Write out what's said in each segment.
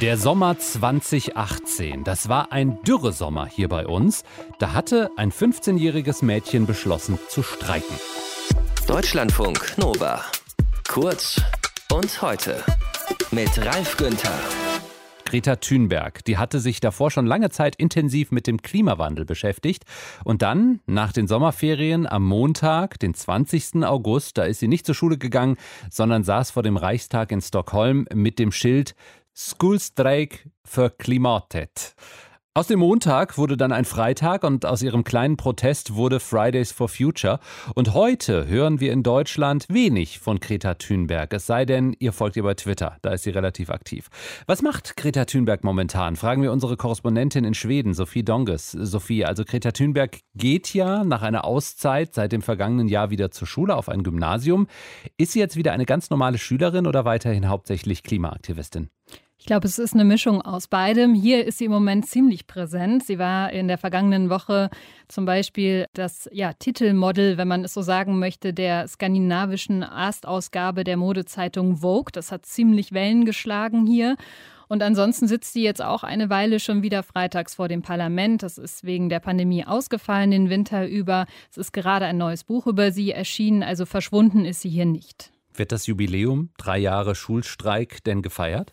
Der Sommer 2018, das war ein Dürresommer hier bei uns. Da hatte ein 15-jähriges Mädchen beschlossen zu streiken. Deutschlandfunk Nova. Kurz und heute mit Ralf Günther. Greta Thunberg, die hatte sich davor schon lange Zeit intensiv mit dem Klimawandel beschäftigt. Und dann, nach den Sommerferien, am Montag, den 20. August, da ist sie nicht zur Schule gegangen, sondern saß vor dem Reichstag in Stockholm mit dem Schild Skolstrejk für Klimatet. Aus dem Montag wurde dann ein Freitag und aus ihrem kleinen Protest wurde Fridays for Future. Und heute hören wir in Deutschland wenig von Greta Thunberg. Es sei denn, ihr folgt ihr bei Twitter. Da ist sie relativ aktiv. Was macht Greta Thunberg momentan? Fragen wir unsere Korrespondentin in Schweden, Sophie Donges. Sophie, also Greta Thunberg geht ja nach einer Auszeit seit dem vergangenen Jahr wieder zur Schule auf ein Gymnasium. Ist sie jetzt wieder eine ganz normale Schülerin oder weiterhin hauptsächlich Klimaaktivistin? Ich glaube, es ist eine Mischung aus beidem. Hier ist sie im Moment ziemlich präsent. Sie war in der vergangenen Woche zum Beispiel das ja, Titelmodel, wenn man es so sagen möchte, der skandinavischen Erstausgabe der Modezeitung Vogue. Das hat ziemlich Wellen geschlagen hier. Und ansonsten sitzt sie jetzt auch eine Weile schon wieder freitags vor dem Parlament. Das ist wegen der Pandemie ausgefallen den Winter über. Es ist gerade ein neues Buch über sie erschienen, also verschwunden ist sie hier nicht. Wird das Jubiläum, drei Jahre Schulstreik, denn gefeiert?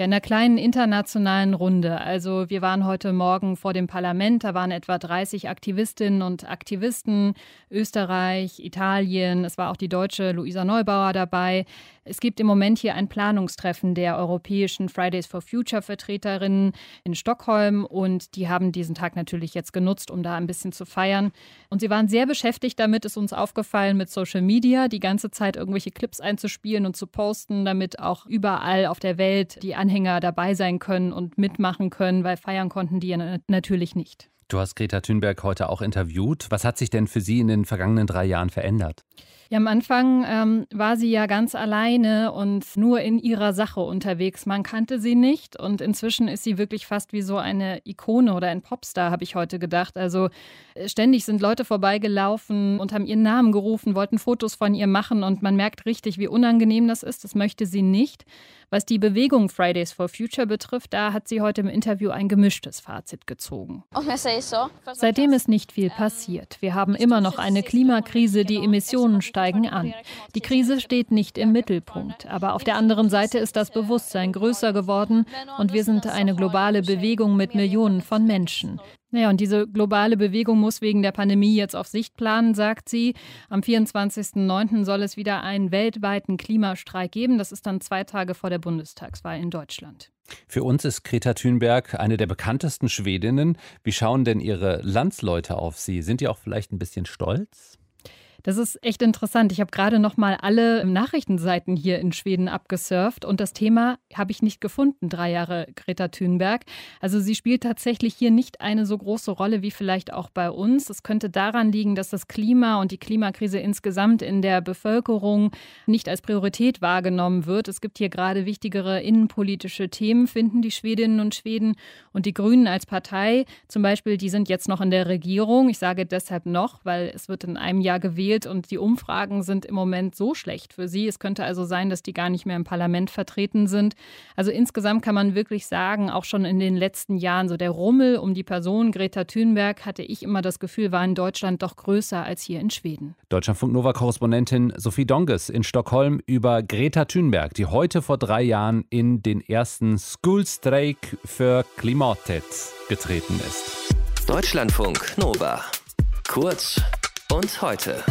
Ja, in einer kleinen internationalen Runde. Also wir waren heute Morgen vor dem Parlament, da waren etwa 30 Aktivistinnen und Aktivisten, Österreich, Italien, es war auch die deutsche Luisa Neubauer dabei. Es gibt im Moment hier ein Planungstreffen der europäischen Fridays for Future Vertreterinnen in Stockholm und die haben diesen Tag natürlich jetzt genutzt, um da ein bisschen zu feiern. Und sie waren sehr beschäftigt damit, ist uns aufgefallen, mit Social Media, die ganze Zeit irgendwelche Clips einzuspielen und zu posten, damit auch überall auf der Welt die Anhänger dabei sein können und mitmachen können, weil feiern konnten die ja natürlich nicht. Du hast Greta Thunberg heute auch interviewt. Was hat sich denn für Sie in den vergangenen drei Jahren verändert? Ja, am Anfang ähm, war sie ja ganz alleine und nur in ihrer Sache unterwegs. Man kannte sie nicht und inzwischen ist sie wirklich fast wie so eine Ikone oder ein Popstar, habe ich heute gedacht. Also äh, ständig sind Leute vorbeigelaufen und haben ihren Namen gerufen, wollten Fotos von ihr machen und man merkt richtig, wie unangenehm das ist. Das möchte sie nicht. Was die Bewegung Fridays for Future betrifft, da hat sie heute im Interview ein gemischtes Fazit gezogen. Seitdem ist nicht viel passiert. Wir haben immer noch eine Klimakrise, die Emissionen steigen an. Die Krise steht nicht im Mittelpunkt, aber auf der anderen Seite ist das Bewusstsein größer geworden und wir sind eine globale Bewegung mit Millionen von Menschen. Naja, und diese globale Bewegung muss wegen der Pandemie jetzt auf Sicht planen, sagt sie. Am 24.09. soll es wieder einen weltweiten Klimastreik geben. Das ist dann zwei Tage vor der Bundestagswahl in Deutschland. Für uns ist Greta Thunberg eine der bekanntesten Schwedinnen. Wie schauen denn Ihre Landsleute auf Sie? Sind die auch vielleicht ein bisschen stolz? Das ist echt interessant. Ich habe gerade noch mal alle Nachrichtenseiten hier in Schweden abgesurft und das Thema habe ich nicht gefunden, drei Jahre Greta Thunberg. Also sie spielt tatsächlich hier nicht eine so große Rolle wie vielleicht auch bei uns. Es könnte daran liegen, dass das Klima und die Klimakrise insgesamt in der Bevölkerung nicht als Priorität wahrgenommen wird. Es gibt hier gerade wichtigere innenpolitische Themen, finden die Schwedinnen und Schweden. Und die Grünen als Partei zum Beispiel, die sind jetzt noch in der Regierung. Ich sage deshalb noch, weil es wird in einem Jahr gewählt gewählt und die Umfragen sind im Moment so schlecht für sie. Es könnte also sein, dass die gar nicht mehr im Parlament vertreten sind. Also insgesamt kann man wirklich sagen, auch schon in den letzten Jahren, so der Rummel um die Person Greta Thunberg, hatte ich immer das Gefühl, war in Deutschland doch größer als hier in Schweden. Deutschlandfunk Nova-Korrespondentin Sophie Donges in Stockholm über Greta Thunberg, die heute vor drei Jahren in den ersten Schoolstreik für Klimatet getreten ist. Deutschlandfunk Nova. Kurz und heute.